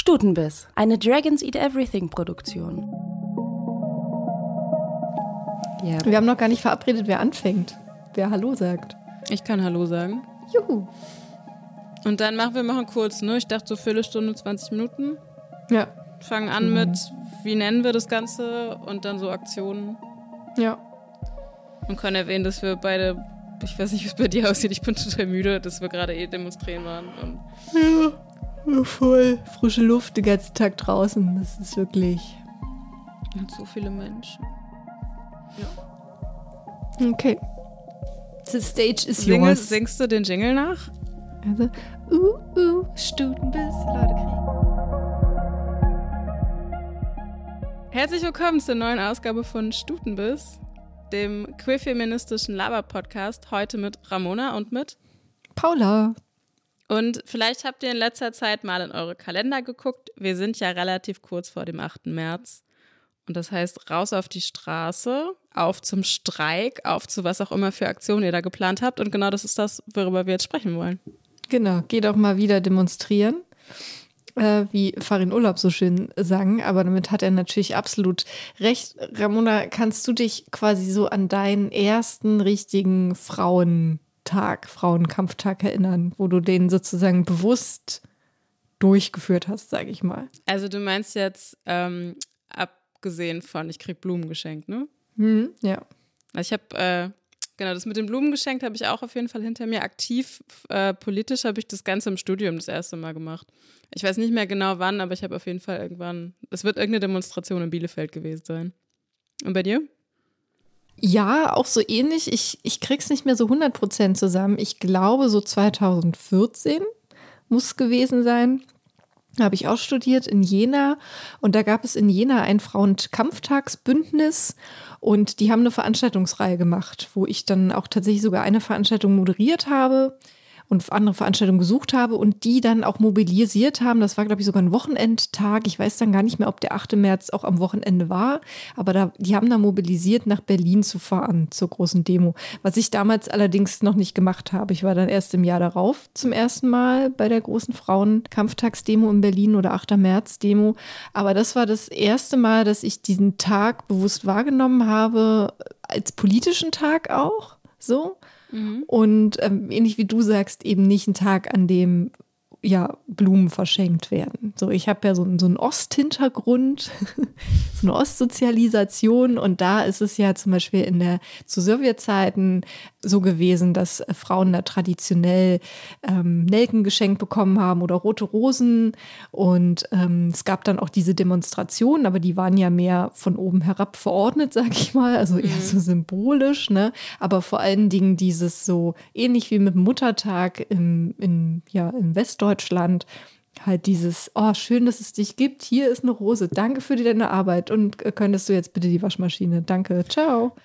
Stutenbiss, eine Dragons Eat Everything Produktion. Ja. Wir haben noch gar nicht verabredet, wer anfängt. Wer Hallo sagt. Ich kann Hallo sagen. Juhu. Und dann machen wir machen kurz, ne? Ich dachte so Viertelstunde, 20 Minuten. Ja. Fangen an mhm. mit, wie nennen wir das Ganze und dann so Aktionen. Ja. Und können erwähnen, dass wir beide, ich weiß nicht, wie es bei dir aussieht, ich bin total müde, dass wir gerade eh demonstrieren waren. Und ja, voll. Frische Luft den ganzen Tag draußen. Das ist wirklich. Und so viele Menschen. Ja. Okay. The stage is Singel, yours. Singst du den Jingle nach? Also, uh, uh, Stutenbiss, Leute kriegen. Herzlich willkommen zur neuen Ausgabe von Stutenbiss, dem queer-feministischen Laber-Podcast. Heute mit Ramona und mit Paula. Und vielleicht habt ihr in letzter Zeit mal in eure Kalender geguckt. Wir sind ja relativ kurz vor dem 8. März. Und das heißt, raus auf die Straße, auf zum Streik, auf zu was auch immer für Aktionen ihr da geplant habt. Und genau das ist das, worüber wir jetzt sprechen wollen. Genau, geh doch mal wieder demonstrieren. Äh, wie Farin Urlaub so schön sang, aber damit hat er natürlich absolut recht. Ramona, kannst du dich quasi so an deinen ersten richtigen Frauentag, Frauenkampftag erinnern, wo du den sozusagen bewusst durchgeführt hast, sage ich mal? Also du meinst jetzt ähm, ab abgesehen von, ich krieg Blumen geschenkt, ne? Mhm, ja. Also ich habe, äh, genau, das mit den Blumen geschenkt habe ich auch auf jeden Fall hinter mir. Aktiv äh, politisch habe ich das Ganze im Studium das erste Mal gemacht. Ich weiß nicht mehr genau wann, aber ich habe auf jeden Fall irgendwann, es wird irgendeine Demonstration in Bielefeld gewesen sein. Und bei dir? Ja, auch so ähnlich. Ich, ich krieg's nicht mehr so 100% zusammen. Ich glaube, so 2014 muss es gewesen sein habe ich auch studiert in Jena und da gab es in Jena ein Frauenkampftagsbündnis und die haben eine Veranstaltungsreihe gemacht, wo ich dann auch tatsächlich sogar eine Veranstaltung moderiert habe und andere Veranstaltungen gesucht habe und die dann auch mobilisiert haben. Das war, glaube ich, sogar ein Wochenendtag. Ich weiß dann gar nicht mehr, ob der 8. März auch am Wochenende war, aber da, die haben da mobilisiert, nach Berlin zu fahren zur großen Demo. Was ich damals allerdings noch nicht gemacht habe. Ich war dann erst im Jahr darauf zum ersten Mal bei der großen Frauenkampftagsdemo in Berlin oder 8. März-Demo. Aber das war das erste Mal, dass ich diesen Tag bewusst wahrgenommen habe, als politischen Tag auch. So. Mhm. Und ähm, ähnlich wie du sagst, eben nicht ein Tag, an dem ja, Blumen verschenkt werden. So, ich habe ja so, so einen Osthintergrund, so eine Ostsozialisation und da ist es ja zum Beispiel in der zu Sowjetzeiten so gewesen, dass Frauen da traditionell ähm, Nelken geschenkt bekommen haben oder rote Rosen und ähm, es gab dann auch diese Demonstrationen, aber die waren ja mehr von oben herab verordnet, sag ich mal, also eher mhm. so symbolisch, ne? Aber vor allen Dingen dieses so ähnlich wie mit dem Muttertag im, in, ja, im Westdeutschland Deutschland halt dieses, oh, schön, dass es dich gibt, hier ist eine Rose, danke für deine Arbeit und äh, könntest du jetzt bitte die Waschmaschine, danke, ciao.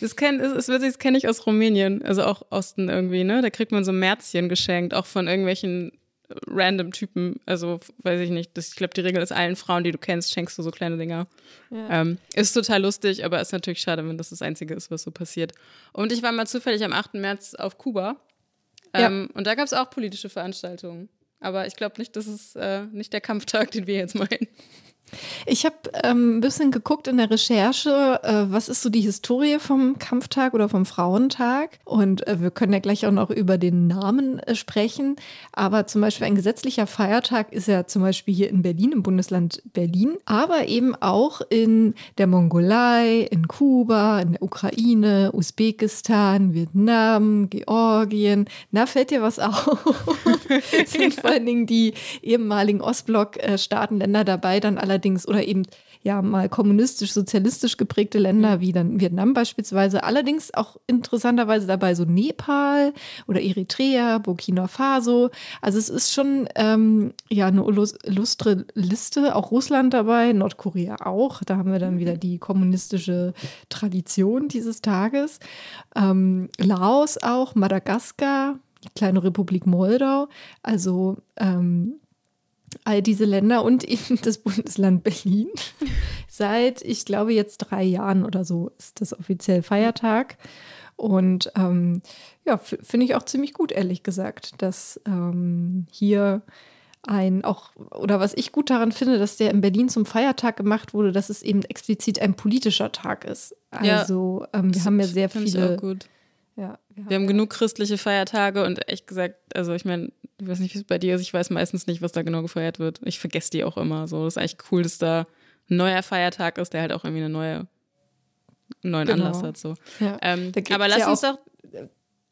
Das kenne das, das kenn ich aus Rumänien, also auch Osten irgendwie, ne? Da kriegt man so Märzchen geschenkt, auch von irgendwelchen random Typen. Also, weiß ich nicht. Das, ich glaube, die Regel ist allen Frauen, die du kennst, schenkst du so kleine Dinger. Ja. Ähm, ist total lustig, aber ist natürlich schade, wenn das das Einzige ist, was so passiert. Und ich war mal zufällig am 8. März auf Kuba ähm. Und da gab es auch politische Veranstaltungen. Aber ich glaube nicht, das ist äh, nicht der Kampftag, den wir jetzt meinen. Ich habe ähm, ein bisschen geguckt in der Recherche, äh, was ist so die Historie vom Kampftag oder vom Frauentag. Und äh, wir können ja gleich auch noch über den Namen äh, sprechen. Aber zum Beispiel ein gesetzlicher Feiertag ist ja zum Beispiel hier in Berlin, im Bundesland Berlin, aber eben auch in der Mongolei, in Kuba, in der Ukraine, Usbekistan, Vietnam, Georgien. Na, fällt dir was auf? sind vor allen Dingen die ehemaligen Ostblock-Staatenländer äh, dabei, dann allerdings allerdings oder eben ja mal kommunistisch, sozialistisch geprägte Länder mhm. wie dann Vietnam beispielsweise, allerdings auch interessanterweise dabei so Nepal oder Eritrea, Burkina Faso. Also es ist schon ähm, ja eine illustre Liste, auch Russland dabei, Nordkorea auch. Da haben wir dann wieder die kommunistische Tradition dieses Tages. Ähm, Laos auch, Madagaskar, die kleine Republik Moldau. Also ähm, all diese Länder und eben das Bundesland Berlin. Seit, ich glaube, jetzt drei Jahren oder so ist das offiziell Feiertag. Und ähm, ja, finde ich auch ziemlich gut, ehrlich gesagt, dass ähm, hier ein, auch, oder was ich gut daran finde, dass der in Berlin zum Feiertag gemacht wurde, dass es eben explizit ein politischer Tag ist. Also ja, ähm, wir haben ja sehr viele. Ja, wir, wir haben, genug christliche Feiertage und echt gesagt, also ich meine, ich weiß nicht, wie es bei dir ist, ich weiß meistens nicht, was da genau gefeiert wird. Ich vergesse die auch immer. So, das ist eigentlich cool, dass da ein neuer Feiertag ist, der halt auch irgendwie eine neue, einen neuen genau. Anlass hat. So. Ja. Ähm, aber lass ja uns doch.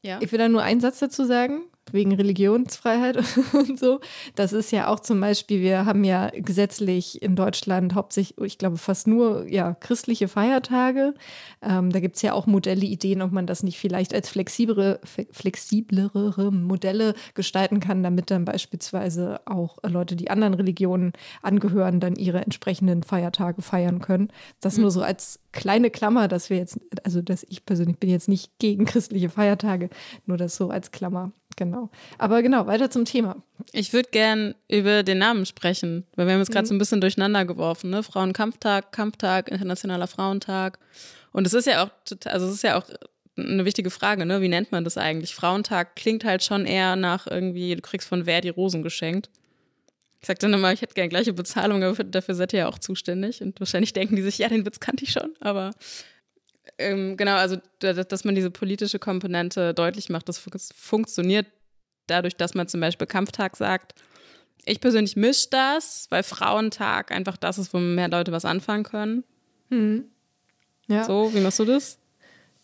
Ja. Ich will da nur einen Satz dazu sagen wegen Religionsfreiheit und so. Das ist ja auch zum Beispiel, wir haben ja gesetzlich in Deutschland hauptsächlich, ich glaube, fast nur ja, christliche Feiertage. Ähm, da gibt es ja auch Modelle, Ideen, ob man das nicht vielleicht als flexiblere, flexiblere Modelle gestalten kann, damit dann beispielsweise auch Leute, die anderen Religionen angehören, dann ihre entsprechenden Feiertage feiern können. Das nur so als kleine Klammer, dass wir jetzt, also dass ich persönlich bin jetzt nicht gegen christliche Feiertage, nur das so als Klammer. Genau. Aber genau, weiter zum Thema. Ich würde gern über den Namen sprechen, weil wir haben jetzt gerade mhm. so ein bisschen durcheinander geworfen, ne? Frauenkampftag, Kampftag, Internationaler Frauentag. Und es ist ja auch total, also es ist ja auch eine wichtige Frage, ne? Wie nennt man das eigentlich? Frauentag klingt halt schon eher nach irgendwie, du kriegst von wer die Rosen geschenkt. Ich sag dann immer, ich hätte gern gleiche Bezahlung, aber dafür seid ihr ja auch zuständig. Und wahrscheinlich denken die sich, ja, den Witz kannte ich schon, aber ähm, genau, also dass man diese politische Komponente deutlich macht, das funktioniert dadurch, dass man zum Beispiel Kampftag sagt. Ich persönlich mische das, weil Frauentag einfach das ist, wo mehr Leute was anfangen können. Mhm. Ja. So, wie machst du das?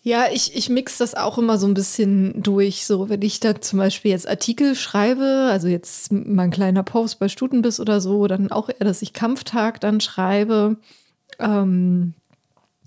Ja, ich, ich mix das auch immer so ein bisschen durch. So, wenn ich da zum Beispiel jetzt Artikel schreibe, also jetzt mal ein kleiner Post bei Stutenbiss oder so, dann auch eher, dass ich Kampftag dann schreibe. Ähm,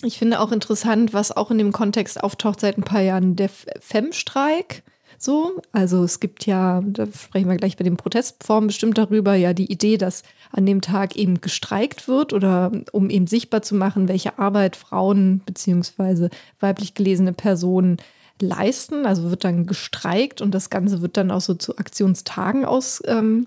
ich finde auch interessant, was auch in dem Kontext auftaucht seit ein paar Jahren, der Fem-Streik. So, also es gibt ja, da sprechen wir gleich bei den Protestformen bestimmt darüber, ja, die Idee, dass an dem Tag eben gestreikt wird oder um eben sichtbar zu machen, welche Arbeit Frauen bzw. weiblich gelesene Personen leisten. Also wird dann gestreikt und das Ganze wird dann auch so zu Aktionstagen aus, ähm,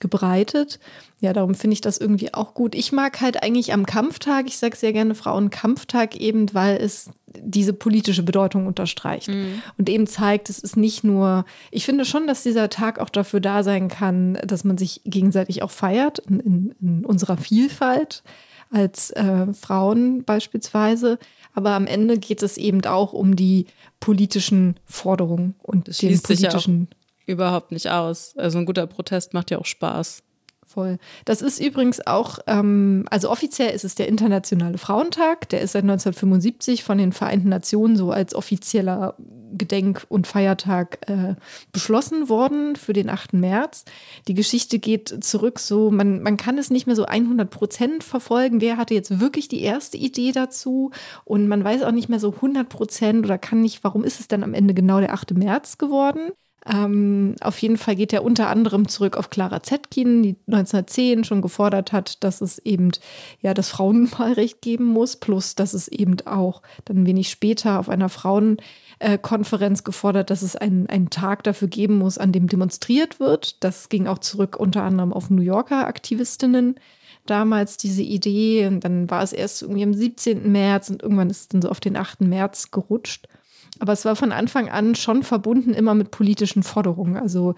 gebreitet. Ja, darum finde ich das irgendwie auch gut. Ich mag halt eigentlich am Kampftag, ich sage sehr gerne Frauenkampftag eben, weil es diese politische Bedeutung unterstreicht mhm. und eben zeigt, es ist nicht nur, ich finde schon, dass dieser Tag auch dafür da sein kann, dass man sich gegenseitig auch feiert in, in, in unserer Vielfalt als äh, Frauen beispielsweise. Aber am Ende geht es eben auch um die politischen Forderungen und das den politischen überhaupt nicht aus. Also ein guter Protest macht ja auch Spaß. Voll. Das ist übrigens auch, ähm, also offiziell ist es der Internationale Frauentag. Der ist seit 1975 von den Vereinten Nationen so als offizieller Gedenk- und Feiertag äh, beschlossen worden für den 8. März. Die Geschichte geht zurück so, man, man kann es nicht mehr so 100 Prozent verfolgen. Wer hatte jetzt wirklich die erste Idee dazu? Und man weiß auch nicht mehr so 100 Prozent oder kann nicht, warum ist es dann am Ende genau der 8. März geworden? Ähm, auf jeden Fall geht er unter anderem zurück auf Clara Zetkin, die 1910 schon gefordert hat, dass es eben ja das Frauenwahlrecht geben muss, plus dass es eben auch dann wenig später auf einer Frauenkonferenz gefordert, dass es einen, einen Tag dafür geben muss, an dem demonstriert wird. Das ging auch zurück unter anderem auf New Yorker Aktivistinnen damals diese Idee und dann war es erst irgendwie am 17. März und irgendwann ist es dann so auf den 8. März gerutscht. Aber es war von Anfang an schon verbunden immer mit politischen Forderungen. Also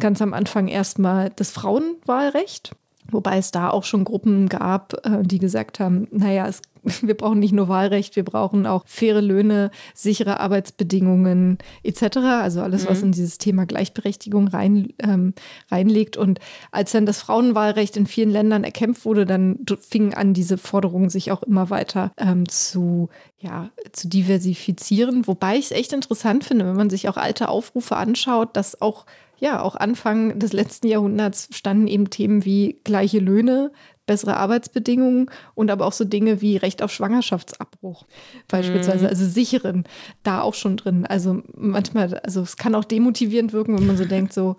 ganz am Anfang erstmal das Frauenwahlrecht, wobei es da auch schon Gruppen gab, äh, die gesagt haben, naja, es wir brauchen nicht nur Wahlrecht, wir brauchen auch faire Löhne, sichere Arbeitsbedingungen etc. Also alles, was mhm. in dieses Thema Gleichberechtigung rein, ähm, reinlegt. Und als dann das Frauenwahlrecht in vielen Ländern erkämpft wurde, dann fingen an, diese Forderungen sich auch immer weiter ähm, zu, ja, zu diversifizieren. Wobei ich es echt interessant finde, wenn man sich auch alte Aufrufe anschaut, dass auch ja, auch Anfang des letzten Jahrhunderts standen eben Themen wie gleiche Löhne, bessere Arbeitsbedingungen und aber auch so Dinge wie Recht auf Schwangerschaftsabbruch beispielsweise, mhm. also sicheren, da auch schon drin. Also manchmal, also es kann auch demotivierend wirken, wenn man so denkt, so,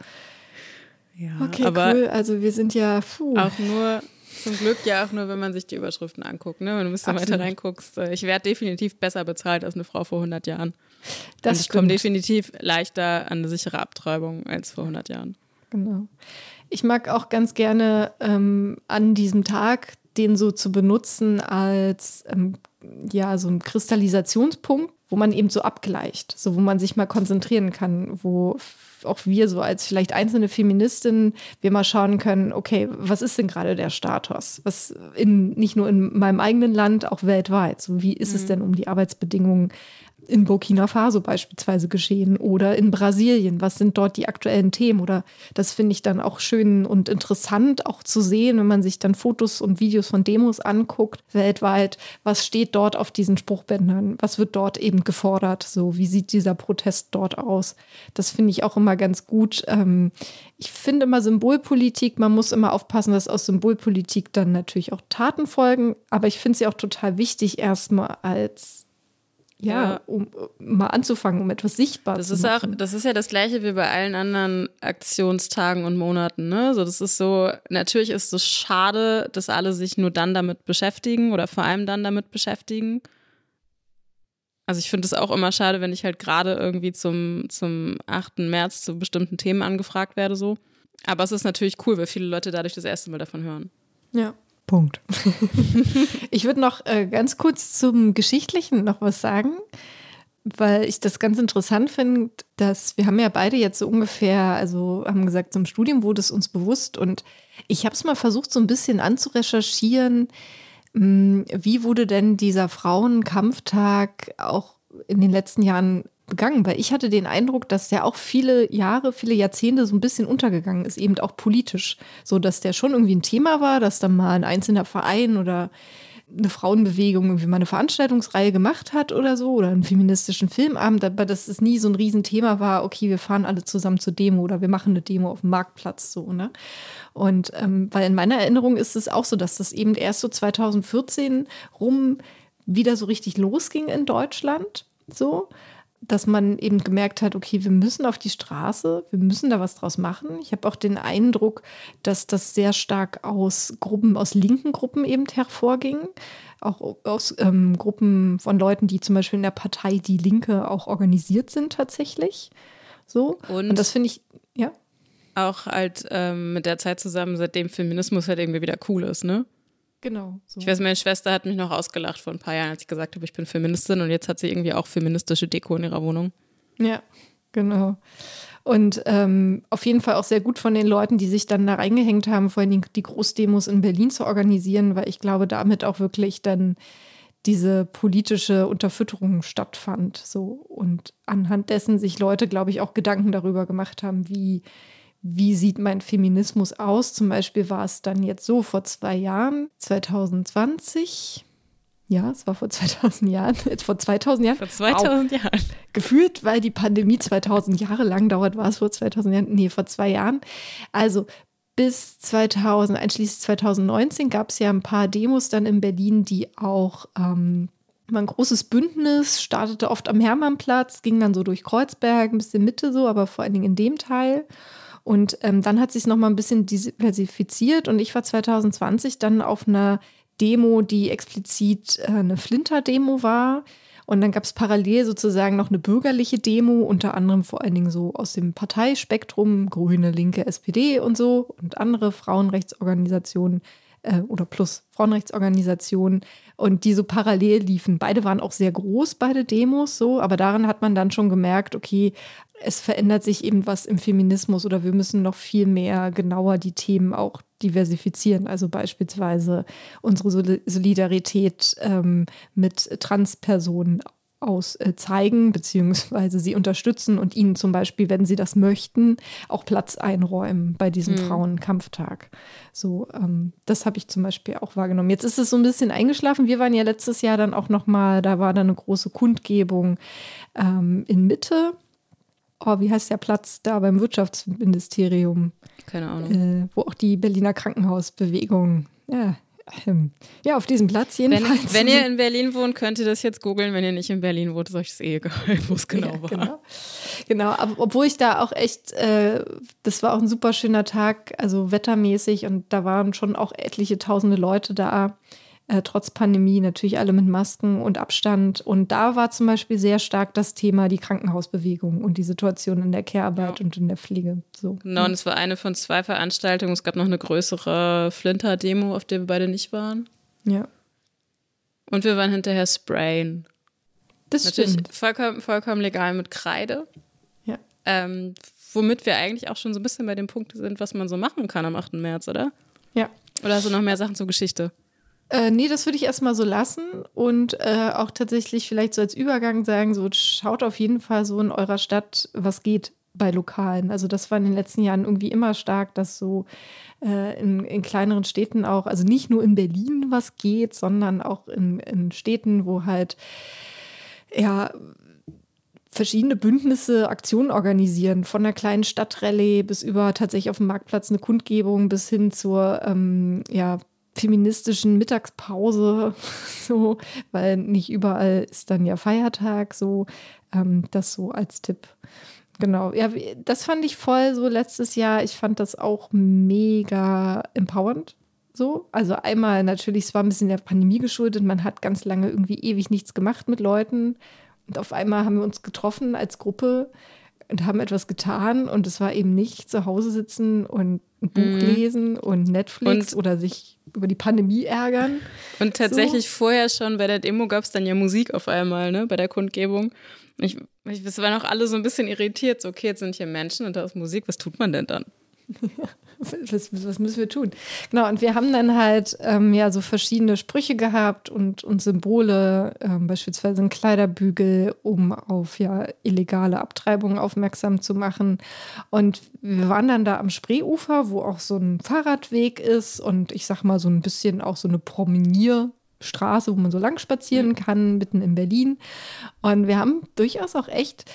ja, okay, cool, also wir sind ja, puh. Auch nur, zum Glück ja auch nur, wenn man sich die Überschriften anguckt, ne? wenn du ein bisschen weiter reinguckst. Äh, ich werde definitiv besser bezahlt als eine Frau vor 100 Jahren. Das und ich komme definitiv leichter an eine sichere Abtreibung als vor 100 Jahren. Genau. Ich mag auch ganz gerne ähm, an diesem Tag den so zu benutzen als ähm, ja so ein Kristallisationspunkt, wo man eben so abgleicht, so wo man sich mal konzentrieren kann, wo auch wir so als vielleicht einzelne Feministinnen, wir mal schauen können, okay, was ist denn gerade der Status? Was in, nicht nur in meinem eigenen Land, auch weltweit. So, wie ist mhm. es denn um die Arbeitsbedingungen in Burkina Faso beispielsweise geschehen oder in Brasilien? Was sind dort die aktuellen Themen? Oder das finde ich dann auch schön und interessant auch zu sehen, wenn man sich dann Fotos und Videos von Demos anguckt, weltweit. Was steht dort auf diesen Spruchbändern? Was wird dort eben gefordert? So, wie sieht dieser Protest dort aus? Das finde ich auch immer ganz gut. Ähm, ich finde immer Symbolpolitik, man muss immer aufpassen, dass aus Symbolpolitik dann natürlich auch Taten folgen. Aber ich finde sie auch total wichtig, erstmal als ja, um mal anzufangen, um etwas sichtbar das zu ist machen. Auch, das ist ja das Gleiche wie bei allen anderen Aktionstagen und Monaten. Ne? So, das ist so, natürlich ist es schade, dass alle sich nur dann damit beschäftigen oder vor allem dann damit beschäftigen. Also ich finde es auch immer schade, wenn ich halt gerade irgendwie zum, zum 8. März zu bestimmten Themen angefragt werde. so. Aber es ist natürlich cool, weil viele Leute dadurch das erste Mal davon hören. Ja. Punkt. ich würde noch äh, ganz kurz zum Geschichtlichen noch was sagen, weil ich das ganz interessant finde, dass wir haben ja beide jetzt so ungefähr, also haben gesagt, zum Studium wurde es uns bewusst und ich habe es mal versucht, so ein bisschen anzurecherchieren, hm, wie wurde denn dieser Frauenkampftag auch in den letzten Jahren begangen, weil ich hatte den Eindruck, dass der auch viele Jahre, viele Jahrzehnte so ein bisschen untergegangen ist, eben auch politisch. So, dass der schon irgendwie ein Thema war, dass dann mal ein einzelner Verein oder eine Frauenbewegung irgendwie mal eine Veranstaltungsreihe gemacht hat oder so oder einen feministischen Filmabend, aber dass es nie so ein Riesenthema war, okay, wir fahren alle zusammen zur Demo oder wir machen eine Demo auf dem Marktplatz so, ne? Und ähm, weil in meiner Erinnerung ist es auch so, dass das eben erst so 2014 rum wieder so richtig losging in Deutschland, so dass man eben gemerkt hat, okay, wir müssen auf die Straße, wir müssen da was draus machen. Ich habe auch den Eindruck, dass das sehr stark aus Gruppen, aus linken Gruppen eben hervorging. Auch aus ähm, Gruppen von Leuten, die zum Beispiel in der Partei Die Linke auch organisiert sind tatsächlich. So. Und, Und das finde ich, ja. Auch halt ähm, mit der Zeit zusammen, seitdem Feminismus halt irgendwie wieder cool ist, ne? Genau. So. Ich weiß, meine Schwester hat mich noch ausgelacht vor ein paar Jahren, als ich gesagt habe, ich bin Feministin und jetzt hat sie irgendwie auch feministische Deko in ihrer Wohnung. Ja, genau. Und ähm, auf jeden Fall auch sehr gut von den Leuten, die sich dann da reingehängt haben, vor allem die Großdemos in Berlin zu organisieren, weil ich glaube, damit auch wirklich dann diese politische Unterfütterung stattfand. So und anhand dessen sich Leute, glaube ich, auch Gedanken darüber gemacht haben, wie wie sieht mein Feminismus aus? Zum Beispiel war es dann jetzt so vor zwei Jahren, 2020. Ja, es war vor 2000 Jahren. Jetzt vor 2000 Jahren. Vor 2000 wow. Jahren. Gefühlt, weil die Pandemie 2000 Jahre lang dauert, war es vor 2000 Jahren. Nee, vor zwei Jahren. Also bis 2000, einschließlich 2019, gab es ja ein paar Demos dann in Berlin, die auch ähm, war ein großes Bündnis, startete oft am Hermannplatz, ging dann so durch Kreuzberg, ein bisschen Mitte so, aber vor allen Dingen in dem Teil. Und ähm, dann hat sich es nochmal ein bisschen diversifiziert und ich war 2020 dann auf einer Demo, die explizit äh, eine Flinter-Demo war. Und dann gab es parallel sozusagen noch eine bürgerliche Demo, unter anderem vor allen Dingen so aus dem Parteispektrum, Grüne, Linke, SPD und so und andere Frauenrechtsorganisationen äh, oder plus Frauenrechtsorganisationen und die so parallel liefen. Beide waren auch sehr groß, beide Demos so, aber daran hat man dann schon gemerkt, okay, es verändert sich eben was im Feminismus oder wir müssen noch viel mehr genauer die Themen auch diversifizieren. Also beispielsweise unsere Solidarität ähm, mit Transpersonen aus äh, zeigen, beziehungsweise sie unterstützen und ihnen zum Beispiel, wenn sie das möchten, auch Platz einräumen bei diesem mhm. Frauenkampftag. So, ähm, das habe ich zum Beispiel auch wahrgenommen. Jetzt ist es so ein bisschen eingeschlafen. Wir waren ja letztes Jahr dann auch noch mal, da war dann eine große Kundgebung ähm, in Mitte oh, wie heißt der Platz da beim Wirtschaftsministerium? Keine Ahnung. Äh, wo auch die Berliner Krankenhausbewegung, ja, ja, auf diesem Platz jedenfalls. Wenn, wenn, ihr in Berlin wohnt, könnt ihr das jetzt googeln. Wenn ihr nicht in Berlin wohnt, ist euch das eh egal, wo es genau ja, war. Genau, genau. Aber obwohl ich da auch echt, äh, das war auch ein super schöner Tag, also wettermäßig und da waren schon auch etliche tausende Leute da äh, trotz Pandemie, natürlich alle mit Masken und Abstand. Und da war zum Beispiel sehr stark das Thema die Krankenhausbewegung und die Situation in der Care-Arbeit ja. und in der Pflege. So. Genau, und es war eine von zwei Veranstaltungen. Es gab noch eine größere Flinter-Demo, auf der wir beide nicht waren. Ja. Und wir waren hinterher sprayen. Das Natürlich stimmt. Vollkommen, vollkommen legal mit Kreide. Ja. Ähm, womit wir eigentlich auch schon so ein bisschen bei dem Punkt sind, was man so machen kann am 8. März, oder? Ja. Oder hast du noch mehr Sachen zur Geschichte? Äh, nee, das würde ich erstmal so lassen und äh, auch tatsächlich vielleicht so als Übergang sagen, so schaut auf jeden Fall so in eurer Stadt, was geht bei Lokalen. Also das war in den letzten Jahren irgendwie immer stark, dass so äh, in, in, kleineren Städten auch, also nicht nur in Berlin was geht, sondern auch in, in Städten, wo halt ja verschiedene Bündnisse Aktionen organisieren, von einer kleinen Stadtrallye bis über tatsächlich auf dem Marktplatz eine Kundgebung bis hin zur ähm, ja, feministischen Mittagspause, so, weil nicht überall ist dann ja Feiertag, so, ähm, das so als Tipp. Genau, ja, das fand ich voll so letztes Jahr. Ich fand das auch mega empowernd. So, also einmal natürlich, es war ein bisschen der Pandemie geschuldet. Man hat ganz lange irgendwie ewig nichts gemacht mit Leuten. Und auf einmal haben wir uns getroffen als Gruppe und haben etwas getan. Und es war eben nicht zu Hause sitzen und ein Buch mhm. lesen und Netflix und, oder sich über die Pandemie ärgern. Und tatsächlich so. vorher schon bei der Demo gab es dann ja Musik auf einmal, ne, bei der Kundgebung. Ich, ich, es waren auch alle so ein bisschen irritiert. So, okay, jetzt sind hier Menschen und da ist Musik. Was tut man denn dann? was, was, müssen wir tun? Genau, und wir haben dann halt ähm, ja so verschiedene Sprüche gehabt und, und Symbole, ähm, beispielsweise ein Kleiderbügel, um auf ja illegale Abtreibungen aufmerksam zu machen. Und wir waren dann da am Spreeufer, wo auch so ein Fahrradweg ist und ich sag mal so ein bisschen auch so eine Promenier- Straße, wo man so lang spazieren kann, mitten in Berlin. Und wir haben durchaus auch echt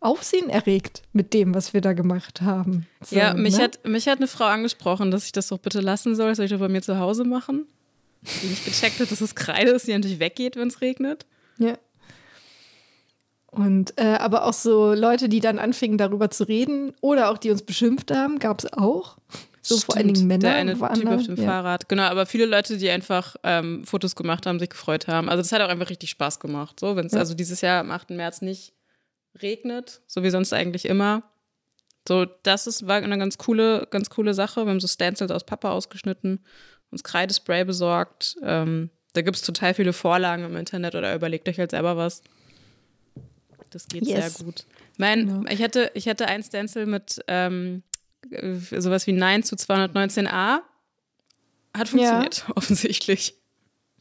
Aufsehen erregt mit dem, was wir da gemacht haben. So, ja, mich, ne? hat, mich hat eine Frau angesprochen, dass ich das doch bitte lassen soll. Soll ich das bei mir zu Hause machen? Die nicht gecheckt hat, dass es Kreide ist, die natürlich weggeht, wenn es regnet. Ja. Und äh, aber auch so Leute, die dann anfingen, darüber zu reden oder auch die uns beschimpft haben, gab es auch. So Stimmt, vor allen Dingen Männer. Der eine Typ da. auf dem ja. Fahrrad. Genau, aber viele Leute, die einfach ähm, Fotos gemacht haben, sich gefreut haben. Also das hat auch einfach richtig Spaß gemacht. So, wenn es ja. also dieses Jahr am 8. März nicht regnet, so wie sonst eigentlich immer. So, das ist, war eine ganz coole, ganz coole Sache. Wir haben so Stencils aus Pappe ausgeschnitten, uns Kreidespray besorgt. Ähm, da gibt es total viele Vorlagen im Internet oder überlegt euch halt selber was. Das geht yes. sehr gut. Mein, genau. ich, hatte, ich hatte ein Stencil mit ähm, äh, sowas wie Nein zu 219a. Hat funktioniert, ja. offensichtlich.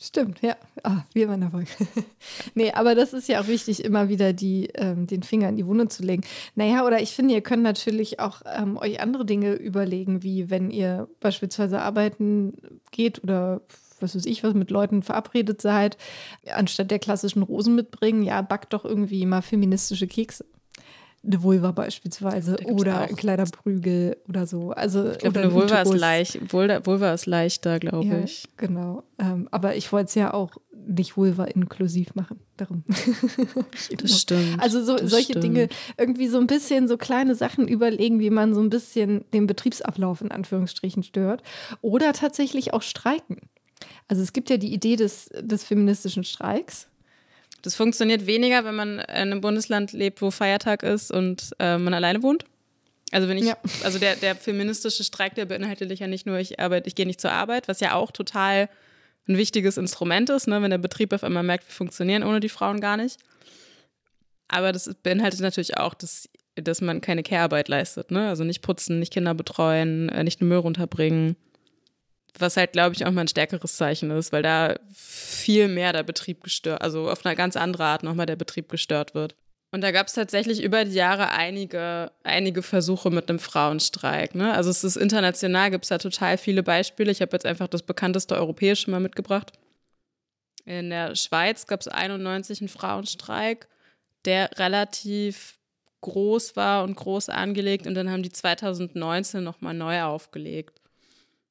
Stimmt, ja. Ah, wie immer Erfolg. nee, aber das ist ja auch wichtig, immer wieder die, ähm, den Finger in die Wunde zu legen. Naja, oder ich finde, ihr könnt natürlich auch ähm, euch andere Dinge überlegen, wie wenn ihr beispielsweise arbeiten geht oder was weiß ich, was mit Leuten verabredet seid, anstatt der klassischen Rosen mitbringen, ja, backt doch irgendwie mal feministische Kekse eine Vulva beispielsweise oder ein kleiner Prügel oder so. Also, ich glaube, eine Vulva ist, leicht, Vulva ist leichter, glaube ja, ich. Genau. Ähm, aber ich wollte es ja auch nicht Vulva inklusiv machen. Darum. das stimmt. Also so, solche stimmt. Dinge, irgendwie so ein bisschen so kleine Sachen überlegen, wie man so ein bisschen den Betriebsablauf in Anführungsstrichen stört. Oder tatsächlich auch streiken. Also es gibt ja die Idee des, des feministischen Streiks. Das funktioniert weniger, wenn man in einem Bundesland lebt, wo Feiertag ist und äh, man alleine wohnt. Also wenn ich, ja. also der, der feministische Streik, der beinhaltet ja nicht nur, ich arbeite, ich gehe nicht zur Arbeit, was ja auch total ein wichtiges Instrument ist, ne, wenn der Betrieb auf einmal merkt, wir funktionieren ohne die Frauen gar nicht. Aber das beinhaltet natürlich auch, dass, dass man keine Care-Arbeit leistet, ne? Also nicht putzen, nicht Kinder betreuen, äh, nicht den Müll runterbringen. Was halt, glaube ich, auch mal ein stärkeres Zeichen ist, weil da viel mehr der Betrieb gestört, also auf eine ganz andere Art nochmal der Betrieb gestört wird. Und da gab es tatsächlich über die Jahre einige, einige Versuche mit einem Frauenstreik. Ne? Also es ist international, gibt es da total viele Beispiele. Ich habe jetzt einfach das bekannteste europäische mal mitgebracht. In der Schweiz gab es 91 einen Frauenstreik, der relativ groß war und groß angelegt und dann haben die 2019 nochmal neu aufgelegt.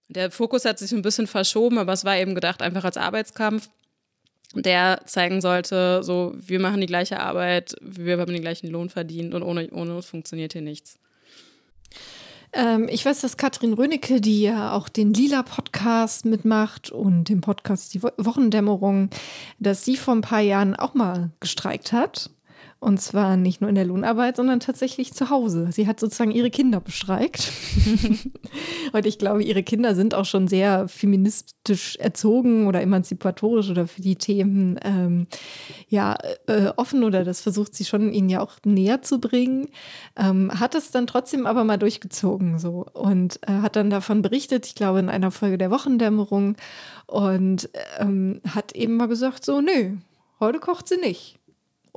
Der Fokus hat sich ein bisschen verschoben, aber es war eben gedacht einfach als Arbeitskampf, der zeigen sollte, so, wir machen die gleiche Arbeit, wir haben den gleichen Lohn verdient und ohne, ohne uns funktioniert hier nichts. Ähm, ich weiß, dass Katrin Rönecke, die ja auch den Lila-Podcast mitmacht und den Podcast Die Wochendämmerung, dass sie vor ein paar Jahren auch mal gestreikt hat Und zwar nicht nur in der Lohnarbeit, sondern tatsächlich zu Hause. Sie hat sozusagen ihre Kinder bestreikt. und ich glaube, ihre Kinder sind auch schon sehr feministisch erzogen oder emanzipatorisch oder für die Themen ähm, ja äh, offen oder das versucht sie schon ihnen ja auch näher zu bringen. Ähm, hat es dann trotzdem aber mal durchgezogen so und äh, hat dann davon berichtet, ich glaube in einer Folge der Wochendämmerung und ähm, hat eben mal gesagt so, nö, heute kocht sie nicht.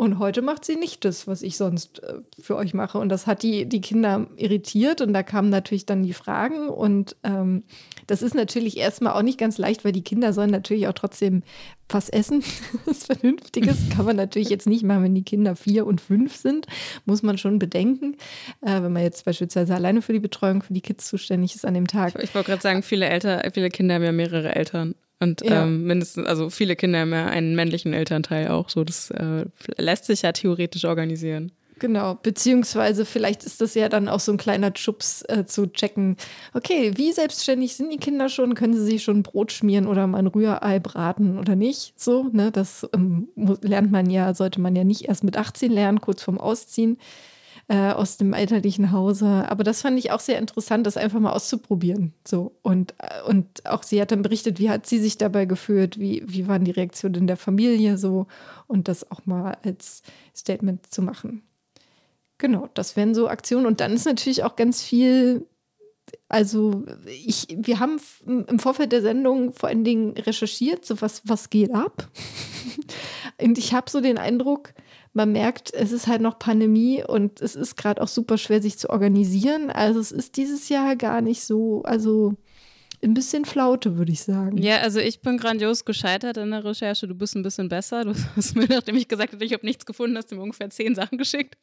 Und heute macht sie nicht das, was ich sonst äh, für euch mache. Und das hat die, die Kinder irritiert. Und da kamen natürlich dann die Fragen. Und ähm, das ist natürlich erstmal auch nicht ganz leicht, weil die Kinder sollen natürlich auch trotzdem was essen. das Vernünftiges kann man natürlich jetzt nicht machen, wenn die Kinder vier und fünf sind. Muss man schon bedenken. Äh, wenn man jetzt beispielsweise alleine für die Betreuung für die Kids zuständig ist an dem Tag. Ich, ich wollte gerade sagen, viele Eltern, viele Kinder haben ja mehrere Eltern. Und ja. ähm, mindestens, also viele Kinder haben ja einen männlichen Elternteil auch so. Das äh, lässt sich ja theoretisch organisieren. Genau, beziehungsweise vielleicht ist das ja dann auch so ein kleiner Schubs äh, zu checken, okay, wie selbstständig sind die Kinder schon? Können sie sich schon Brot schmieren oder mal ein Rührei braten oder nicht? So, ne, das ähm, lernt man ja, sollte man ja nicht erst mit 18 lernen, kurz vorm Ausziehen äh, aus dem elterlichen Hause. Aber das fand ich auch sehr interessant, das einfach mal auszuprobieren. So. Und, äh, und auch sie hat dann berichtet, wie hat sie sich dabei gefühlt, wie, wie waren die Reaktionen in der Familie so und das auch mal als Statement zu machen. Genau, das wären so Aktionen. Und dann ist natürlich auch ganz viel also ich, wir haben im Vorfeld der Sendung vor allen Dingen recherchiert, so was, was geht ab. Und ich habe so den Eindruck, man merkt, es ist halt noch Pandemie und es ist gerade auch super schwer, sich zu organisieren. Also es ist dieses Jahr gar nicht so, also ein bisschen Flaute, würde ich sagen. Ja, also ich bin grandios gescheitert in der Recherche. Du bist ein bisschen besser. Du hast mir, nachdem ich gesagt habe, ich habe nichts gefunden, hast du mir ungefähr zehn Sachen geschickt.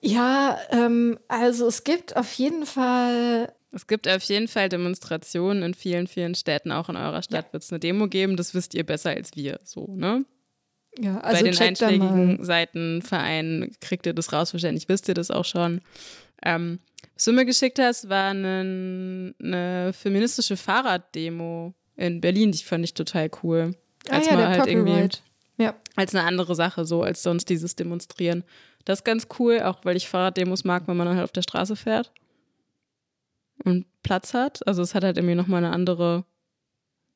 Ja, ähm, also es gibt auf jeden Fall. Es gibt auf jeden Fall Demonstrationen in vielen, vielen Städten. Auch in eurer Stadt ja. wird es eine Demo geben. Das wisst ihr besser als wir. So, ne? Ja, also Bei den einschlägigen Seiten, Vereinen kriegt ihr das raus, wahrscheinlich wisst ihr das auch schon. Ähm, was du mir geschickt hast, war eine, eine feministische Fahrraddemo in Berlin, die fand ich total cool. Ah als ja, der halt irgendwie ja. als eine andere Sache, so als sonst dieses Demonstrieren. Das ist ganz cool, auch weil ich Fahrraddemos mag, wenn man halt auf der Straße fährt und Platz hat. Also es hat halt irgendwie nochmal eine andere,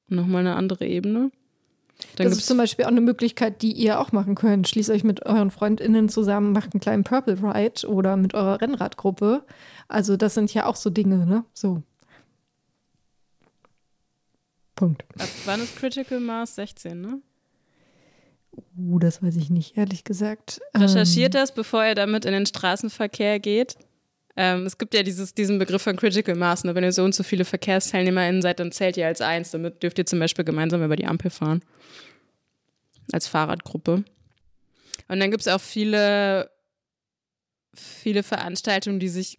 nochmal eine andere Ebene. Dann das ist zum Beispiel auch eine Möglichkeit, die ihr auch machen könnt. Schließt euch mit euren FreundInnen zusammen, macht einen kleinen Purple Ride oder mit eurer Rennradgruppe. Also, das sind ja auch so Dinge, ne? So. Punkt. Ab wann ist Critical Mass 16, ne? Uh, das weiß ich nicht, ehrlich gesagt. Recherchiert ähm. das, bevor ihr damit in den Straßenverkehr geht. Ähm, es gibt ja dieses, diesen Begriff von Critical Mass. Ne? Wenn ihr so und so viele VerkehrsteilnehmerInnen seid, dann zählt ihr als eins. Damit dürft ihr zum Beispiel gemeinsam über die Ampel fahren. Als Fahrradgruppe. Und dann gibt es auch viele, viele Veranstaltungen, die sich,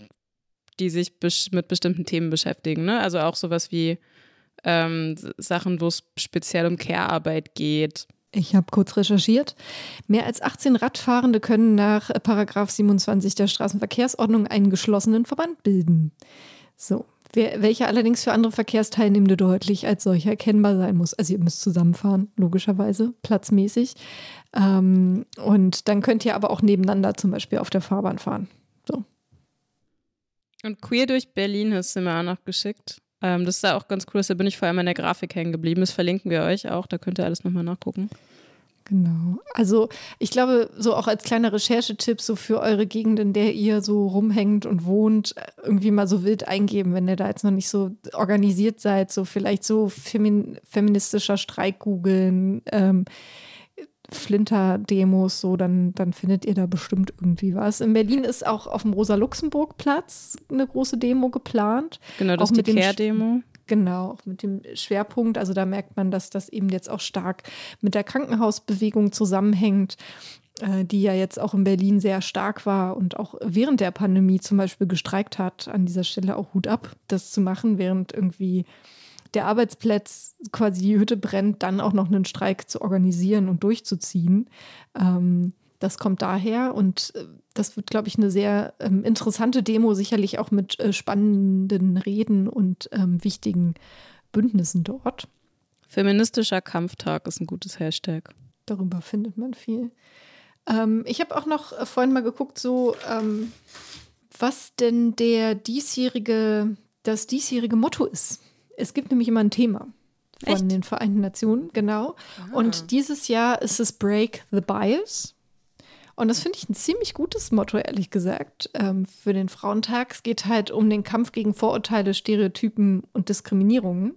die sich mit bestimmten Themen beschäftigen. Ne? Also auch sowas wie ähm, Sachen, wo es speziell um Care-Arbeit geht ich habe kurz recherchiert. Mehr als 18 Radfahrende können nach Paragraph 27 der Straßenverkehrsordnung einen geschlossenen Verband bilden. So, welcher allerdings für andere Verkehrsteilnehmende deutlich als solcher erkennbar sein muss. Also ihr müsst zusammenfahren, logischerweise, platzmäßig. Ähm, und dann könnt ihr aber auch nebeneinander zum Beispiel auf der Fahrbahn fahren. So. Und Queer durch Berlin hast du mir auch noch geschickt. Ähm, das ist ja auch ganz cool, da bin ich vor allem an der Grafik hängen geblieben. Das verlinken wir euch auch, da könnt ihr alles nochmal nachgucken. Genau. Also ich glaube, so auch als kleiner Recherchetipp, so für eure Gegend, in der ihr so rumhängt und wohnt, irgendwie mal so wild eingeben, wenn ihr da jetzt noch nicht so organisiert seid, so vielleicht so femin feministischer Streik googeln. Ähm, Flinter-Demos, so, dann, dann findet ihr da bestimmt irgendwie was. In Berlin ist auch auf dem Rosa-Luxemburg-Platz eine große Demo geplant. Genau, das ist die Care-Demo. Genau, auch mit dem Schwerpunkt. Also da merkt man, dass das eben jetzt auch stark mit der Krankenhausbewegung zusammenhängt, äh, die ja jetzt auch in Berlin sehr stark war und auch während der Pandemie zum Beispiel gestreikt hat. An dieser Stelle auch Hut ab, das zu machen, während irgendwie der Arbeitsplatz quasi die Hütte brennt, dann auch noch einen Streik zu organisieren und durchzuziehen. Ähm, das kommt daher und äh, das wird, glaube ich, eine sehr ähm, interessante Demo, sicherlich auch mit äh, spannenden Reden und ähm, wichtigen Bündnissen dort. Feministischer Kampftag ist ein gutes Hashtag. Darüber findet man viel. Ähm, ich habe auch noch äh, vorhin mal geguckt, so ähm, was denn der diesjährige, das diesjährige Motto ist. Es gibt nämlich immer ein Thema von Echt? den Vereinten Nationen, genau. Und dieses Jahr ist es Break the Bias. Und das finde ich ein ziemlich gutes Motto, ehrlich gesagt, ähm, für den Frauentag. Es geht halt um den Kampf gegen Vorurteile, Stereotypen und Diskriminierungen.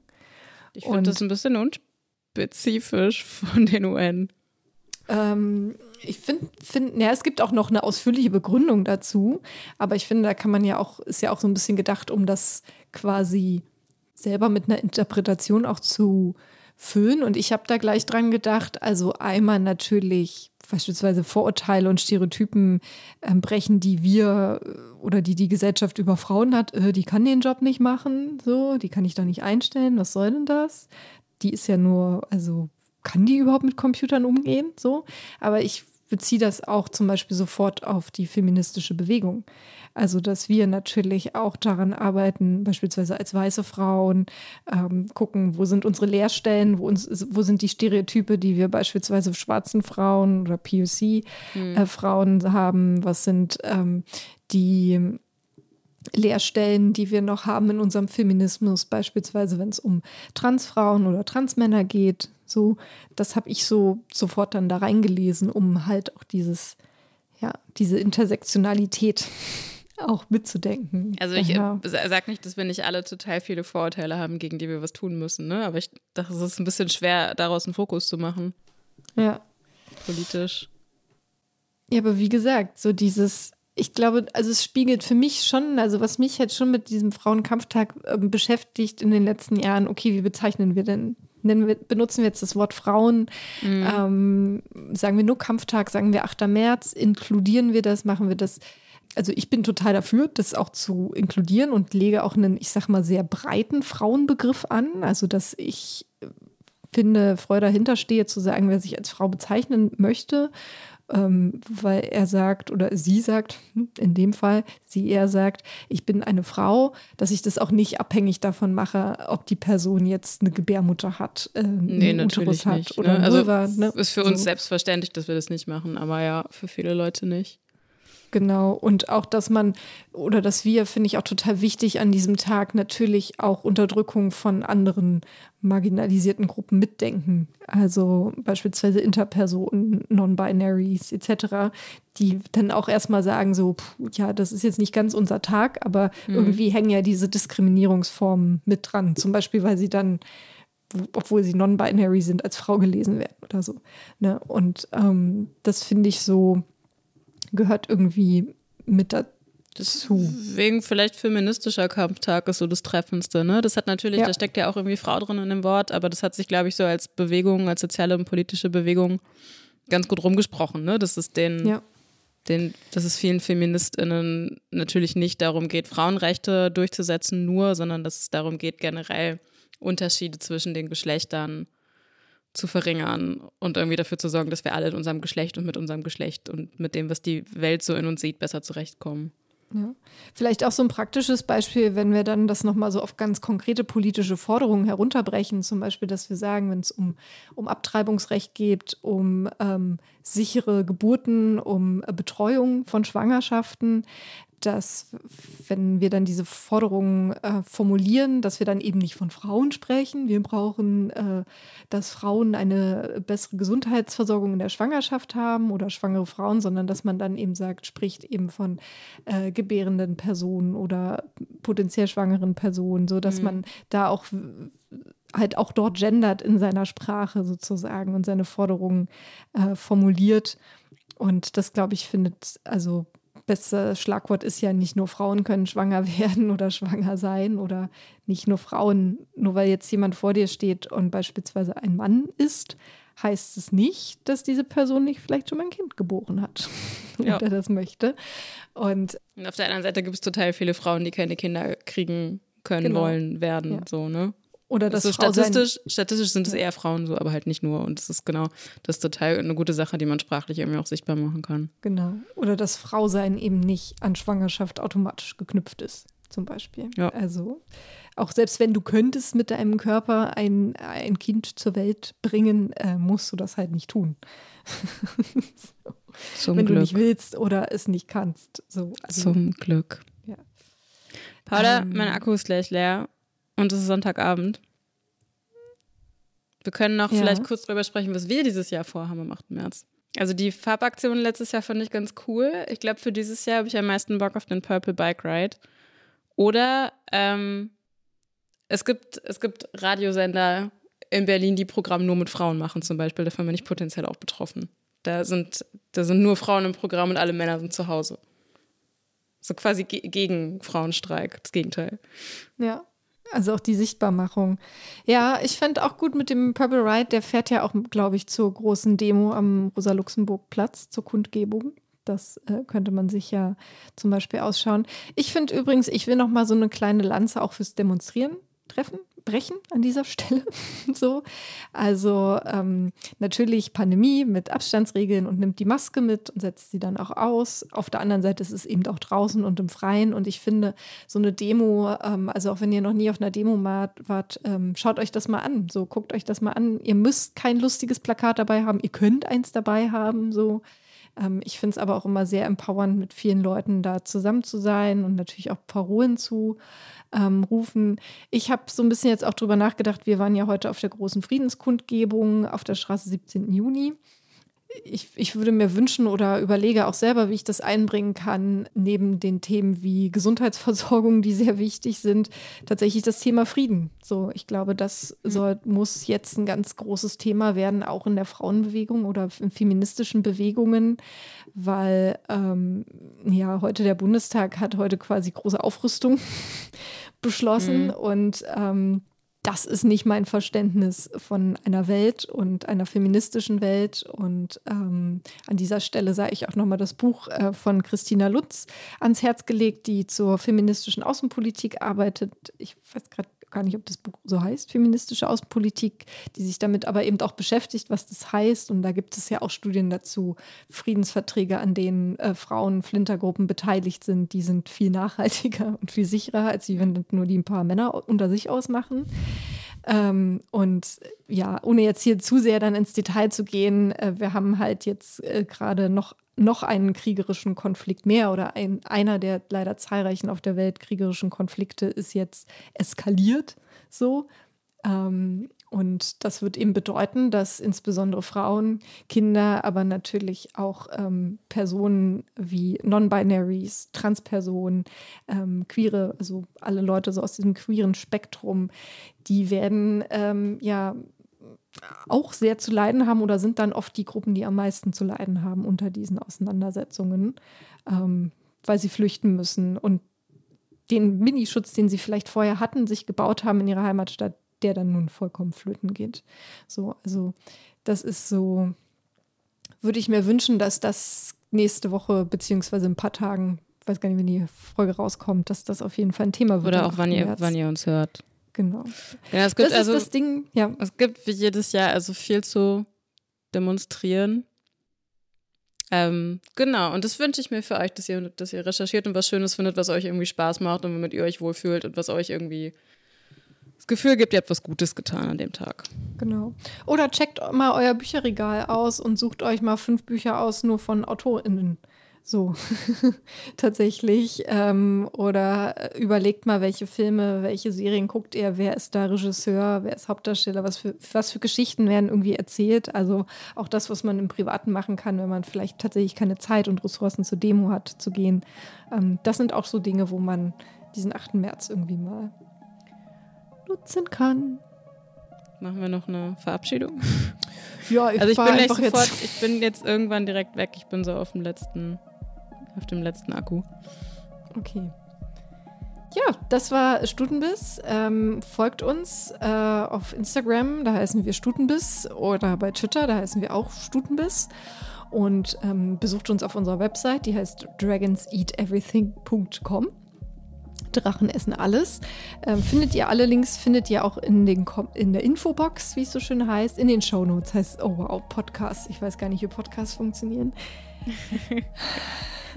Ich finde das ein bisschen unspezifisch von den UN. Ähm, ich finde, find, ja, es gibt auch noch eine ausführliche Begründung dazu, aber ich finde, da kann man ja auch, ist ja auch so ein bisschen gedacht, um das quasi selber mit einer Interpretation auch zu füllen. Und ich habe da gleich dran gedacht, also einmal natürlich beispielsweise Vorurteile und Stereotypen ähm, brechen, die wir äh, oder die die Gesellschaft über Frauen hat. Äh, die kann den Job nicht machen, so, die kann ich doch nicht einstellen. Was soll denn das? Die ist ja nur, also kann die überhaupt mit Computern umgehen? So, aber ich beziehe das auch zum Beispiel sofort auf die feministische Bewegung. Also, dass wir natürlich auch daran arbeiten, beispielsweise als weiße Frauen, ähm, gucken, wo sind unsere Leerstellen, wo, uns, wo sind die Stereotype, die wir beispielsweise schwarzen Frauen oder POC-Frauen haben, was sind ähm, die Leerstellen, die wir noch haben in unserem Feminismus, beispielsweise wenn es um Transfrauen oder Transmänner geht. So, das habe ich so sofort dann da reingelesen, um halt auch dieses, ja, diese Intersektionalität auch mitzudenken. Also ich ja. äh, sa- sag nicht, dass wir nicht alle total viele Vorurteile haben, gegen die wir was tun müssen, ne? Aber ich dachte, es ist ein bisschen schwer, daraus einen Fokus zu machen, ja. politisch. Ja, aber wie gesagt, so dieses, ich glaube, also es spiegelt für mich schon, also was mich halt schon mit diesem Frauenkampftag ähm, beschäftigt in den letzten Jahren, okay, wie bezeichnen wir denn? Wir, benutzen wir jetzt das Wort Frauen? Ähm, sagen wir nur Kampftag, sagen wir 8. März, inkludieren wir das, machen wir das? Also ich bin total dafür, das auch zu inkludieren und lege auch einen, ich sag mal, sehr breiten Frauenbegriff an. Also dass ich finde, Freude dahinter stehe, zu sagen, wer sich als Frau bezeichnen möchte, ähm, weil er sagt oder sie sagt, hm, in dem Fall, sie eher sagt, ich bin eine Frau, dass ich das auch nicht abhängig davon mache, ob die Person jetzt eine Gebärmutter hat, äh, Nee, einen natürlich Uterus hat nicht. oder Ne? Also Vulva. Ne? ist für uns So. selbstverständlich, dass wir das nicht machen, aber ja, für viele Leute nicht. Genau. Und auch, dass man oder dass wir, finde ich auch total wichtig an diesem Tag natürlich auch Unterdrückung von anderen marginalisierten Gruppen mitdenken. Also beispielsweise Interpersonen, Non-Binaries etc., die dann auch erstmal sagen, so, puh, ja, das ist jetzt nicht ganz unser Tag, aber irgendwie hängen ja diese Diskriminierungsformen mit dran. Zum Beispiel, weil sie dann obwohl sie non-binary sind, als Frau gelesen werden oder so. Ne? Und ähm, das finde ich so, gehört irgendwie mit dazu. Wegen vielleicht feministischer Kampftag ist so das Treffendste, ne? Das hat natürlich, Ja. da steckt ja auch irgendwie Frau drin in dem Wort, aber das hat sich, glaube ich, so als Bewegung, als soziale und politische Bewegung ganz gut rumgesprochen, ne? Dass es den, Ja. den, dass es vielen FeministInnen natürlich nicht darum geht, Frauenrechte durchzusetzen, nur, sondern dass es darum geht, generell Unterschiede zwischen den Geschlechtern zu verringern und irgendwie dafür zu sorgen, dass wir alle in unserem Geschlecht und mit unserem Geschlecht und mit dem, was die Welt so in uns sieht, besser zurechtkommen. Ja. Vielleicht auch so ein praktisches Beispiel, wenn wir dann das nochmal so auf ganz konkrete politische Forderungen herunterbrechen, zum Beispiel, dass wir sagen, wenn es um, um Abtreibungsrecht geht, um ähm, sichere Geburten, um äh, Betreuung von Schwangerschaften, dass wenn wir dann diese Forderungen äh, formulieren, dass wir dann eben nicht von Frauen sprechen. Wir brauchen, äh, dass Frauen eine bessere Gesundheitsversorgung in der Schwangerschaft haben oder schwangere Frauen, sondern dass man dann eben sagt, spricht eben von äh, gebärenden Personen oder potenziell schwangeren Personen, so dass man da auch halt auch dort gendert in seiner Sprache sozusagen und seine Forderungen äh, formuliert. Und das, glaube ich, findet, also beste Schlagwort ist ja nicht nur Frauen können schwanger werden oder schwanger sein oder nicht nur Frauen, nur weil jetzt jemand vor dir steht und beispielsweise ein Mann ist, heißt es nicht, dass diese Person nicht vielleicht schon mal ein Kind geboren hat Ja. oder das möchte. Und Und auf der anderen Seite gibt es total viele Frauen, die keine Kinder kriegen können, Genau. wollen, werden, Ja. so, ne? Oder das so statistisch, statistisch sind es eher Frauen so, aber halt nicht nur. Und das ist genau, das ist total eine gute Sache, die man sprachlich irgendwie auch sichtbar machen kann. Genau. Oder dass Frausein eben nicht an Schwangerschaft automatisch geknüpft ist, zum Beispiel. Ja. Also auch selbst wenn du könntest mit deinem Körper ein, ein Kind zur Welt bringen, äh, musst du das halt nicht tun. Zum wenn Glück. du nicht willst oder es nicht kannst. So, also, Zum Glück. Ja. Paula, Ähm. mein Akku ist gleich leer und es ist Sonntagabend. Wir können noch Ja. vielleicht kurz drüber sprechen, was wir dieses Jahr vorhaben am 8. März. Also die Farbaktion letztes Jahr fand ich ganz cool. Ich glaube, für dieses Jahr habe ich am meisten Bock auf den Purple Bike Ride. Oder ähm, es, gibt, es gibt Radiosender in Berlin, die Programm nur mit Frauen machen zum Beispiel. Davon bin ich potenziell auch betroffen. Da sind, da sind nur Frauen im Programm und alle Männer sind zu Hause. So quasi ge gegen Frauenstreik, das Gegenteil. ja. Also auch die Sichtbarmachung. Ja, ich fände auch gut mit dem Purple Ride, der fährt ja auch, glaube ich, zur großen Demo am Rosa-Luxemburg-Platz, zur Kundgebung. Das äh, könnte man sich ja zum Beispiel ausschauen. Ich finde übrigens, ich will noch mal so eine kleine Lanze auch fürs Demonstrieren treffen, brechen an dieser Stelle. so. Also ähm, natürlich Pandemie mit Abstandsregeln und nimmt die Maske mit und setzt sie dann auch aus. Auf der anderen Seite ist es eben auch draußen und im Freien. Und ich finde, so eine Demo, ähm, also auch wenn ihr noch nie auf einer Demo wart, ähm, schaut euch das mal an. So, guckt euch das mal an. Ihr müsst kein lustiges Plakat dabei haben, ihr könnt eins dabei haben. So. Ähm, ich finde es aber auch immer sehr empowernd, mit vielen Leuten da zusammen zu sein und natürlich auch Parolen zu ähm, rufen. Ich habe so ein bisschen jetzt auch drüber nachgedacht, wir waren ja heute auf der großen Friedenskundgebung auf der Straße 17. Juni. Ich, ich würde mir wünschen oder überlege auch selber, wie ich das einbringen kann, neben den Themen wie Gesundheitsversorgung, die sehr wichtig sind, tatsächlich das Thema Frieden. So, ich glaube, das soll, muss jetzt ein ganz großes Thema werden, auch in der Frauenbewegung oder in feministischen Bewegungen, weil ähm, ja heute der Bundestag hat heute quasi große Aufrüstung beschlossen Mhm. und ähm, das ist nicht mein Verständnis von einer Welt und einer feministischen Welt. Und ähm, an dieser Stelle sei ich auch nochmal das Buch äh, von Christina Lutz ans Herz gelegt, die zur feministischen Außenpolitik arbeitet. Ich weiß gerade gar nicht, ob das Buch so heißt, feministische Außenpolitik, die sich damit aber eben auch beschäftigt, was das heißt. Und da gibt es ja auch Studien dazu, Friedensverträge, an denen äh, Frauen, Flintergruppen beteiligt sind, die sind viel nachhaltiger und viel sicherer, als wenn nur die ein paar Männer unter sich ausmachen. Ähm, und ja, ohne jetzt hier zu sehr dann ins Detail zu gehen, äh, wir haben halt jetzt äh, gerade noch, noch einen kriegerischen Konflikt mehr oder ein, einer der leider zahlreichen auf der Welt kriegerischen Konflikte ist jetzt eskaliert so. Ähm, und das wird eben bedeuten, dass insbesondere Frauen, Kinder, aber natürlich auch ähm, Personen wie Non-Binaries, Transpersonen, ähm, Queere, also alle Leute so aus diesem queeren Spektrum, die werden ähm, ja auch sehr zu leiden haben oder sind dann oft die Gruppen, die am meisten zu leiden haben unter diesen Auseinandersetzungen, ähm, weil sie flüchten müssen. Und den Minischutz, den sie vielleicht vorher hatten, sich gebaut haben in ihrer Heimatstadt, der dann nun vollkommen flöten geht. So, also das ist so, würde ich mir wünschen, dass das nächste Woche beziehungsweise in ein paar Tagen, weiß gar nicht, wenn die Folge rauskommt, dass das auf jeden Fall ein Thema wird. Oder auch wann 8. ihr, wann ihr uns hört. Genau. Ja, es gibt Das also ist das Ding, ja. Es gibt wie jedes Jahr also viel zu demonstrieren. Ähm, genau, und das wünsche ich mir für euch, dass ihr, dass ihr recherchiert und was Schönes findet, was euch irgendwie Spaß macht und womit ihr euch wohlfühlt und was euch irgendwie das Gefühl gibt, ihr habt was Gutes getan an dem Tag. Genau. Oder checkt mal euer Bücherregal aus und sucht euch mal fünf Bücher aus, nur von AutorInnen. So, tatsächlich. Ähm, oder überlegt mal, welche Filme, welche Serien guckt ihr, wer ist da Regisseur, wer ist Hauptdarsteller, was für, was für Geschichten werden irgendwie erzählt. Also auch das, was man im Privaten machen kann, wenn man vielleicht tatsächlich keine Zeit und Ressourcen zur Demo hat, zu gehen. Ähm, das sind auch so Dinge, wo man diesen 8. März irgendwie mal nutzen kann. Machen wir noch eine Verabschiedung? Ja, ich Also ich bin einfach sofort, jetzt ich bin jetzt irgendwann direkt weg. Ich bin so auf dem letzten, auf dem letzten Akku. Okay. Ja, das war Stutenbiss. Ähm, folgt uns äh, auf Instagram, da heißen wir Stutenbiss. Oder bei Twitter, da heißen wir auch Stutenbiss. Und ähm, besucht uns auf unserer Website, die heißt dragonseateverything.com. Drachen essen alles. Ähm, findet ihr alle Links, findet ihr auch in, den Kom in der Infobox, wie es so schön heißt, in den Shownotes. Heißt, oh wow, Podcast. Ich weiß gar nicht, wie Podcasts funktionieren.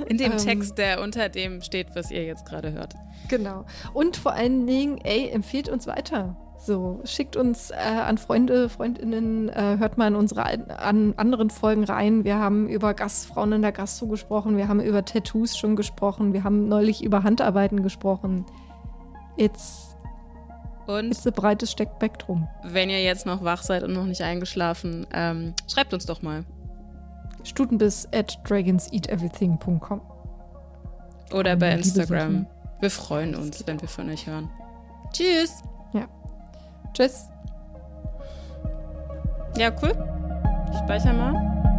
In dem Ähm. Text, der unter dem steht, was ihr jetzt gerade hört. Genau. Und vor allen Dingen, ey, empfehlt uns weiter. So, schickt uns äh, an Freunde, Freundinnen, äh, hört mal in unsere an anderen Folgen rein. Wir haben über Gastfrauen in der Gastro gesprochen, wir haben über Tattoos schon gesprochen, wir haben neulich über Handarbeiten gesprochen. It's, und it's a breites Spektrum. Wenn ihr jetzt noch wach seid und noch nicht eingeschlafen, ähm, schreibt uns doch mal. Stutenbiss at dragonseateverything.com. Oder bei Instagram. Wir freuen uns, wenn wir von euch hören. Tschüss. Tschüss. Ja, cool. Ich speichere mal.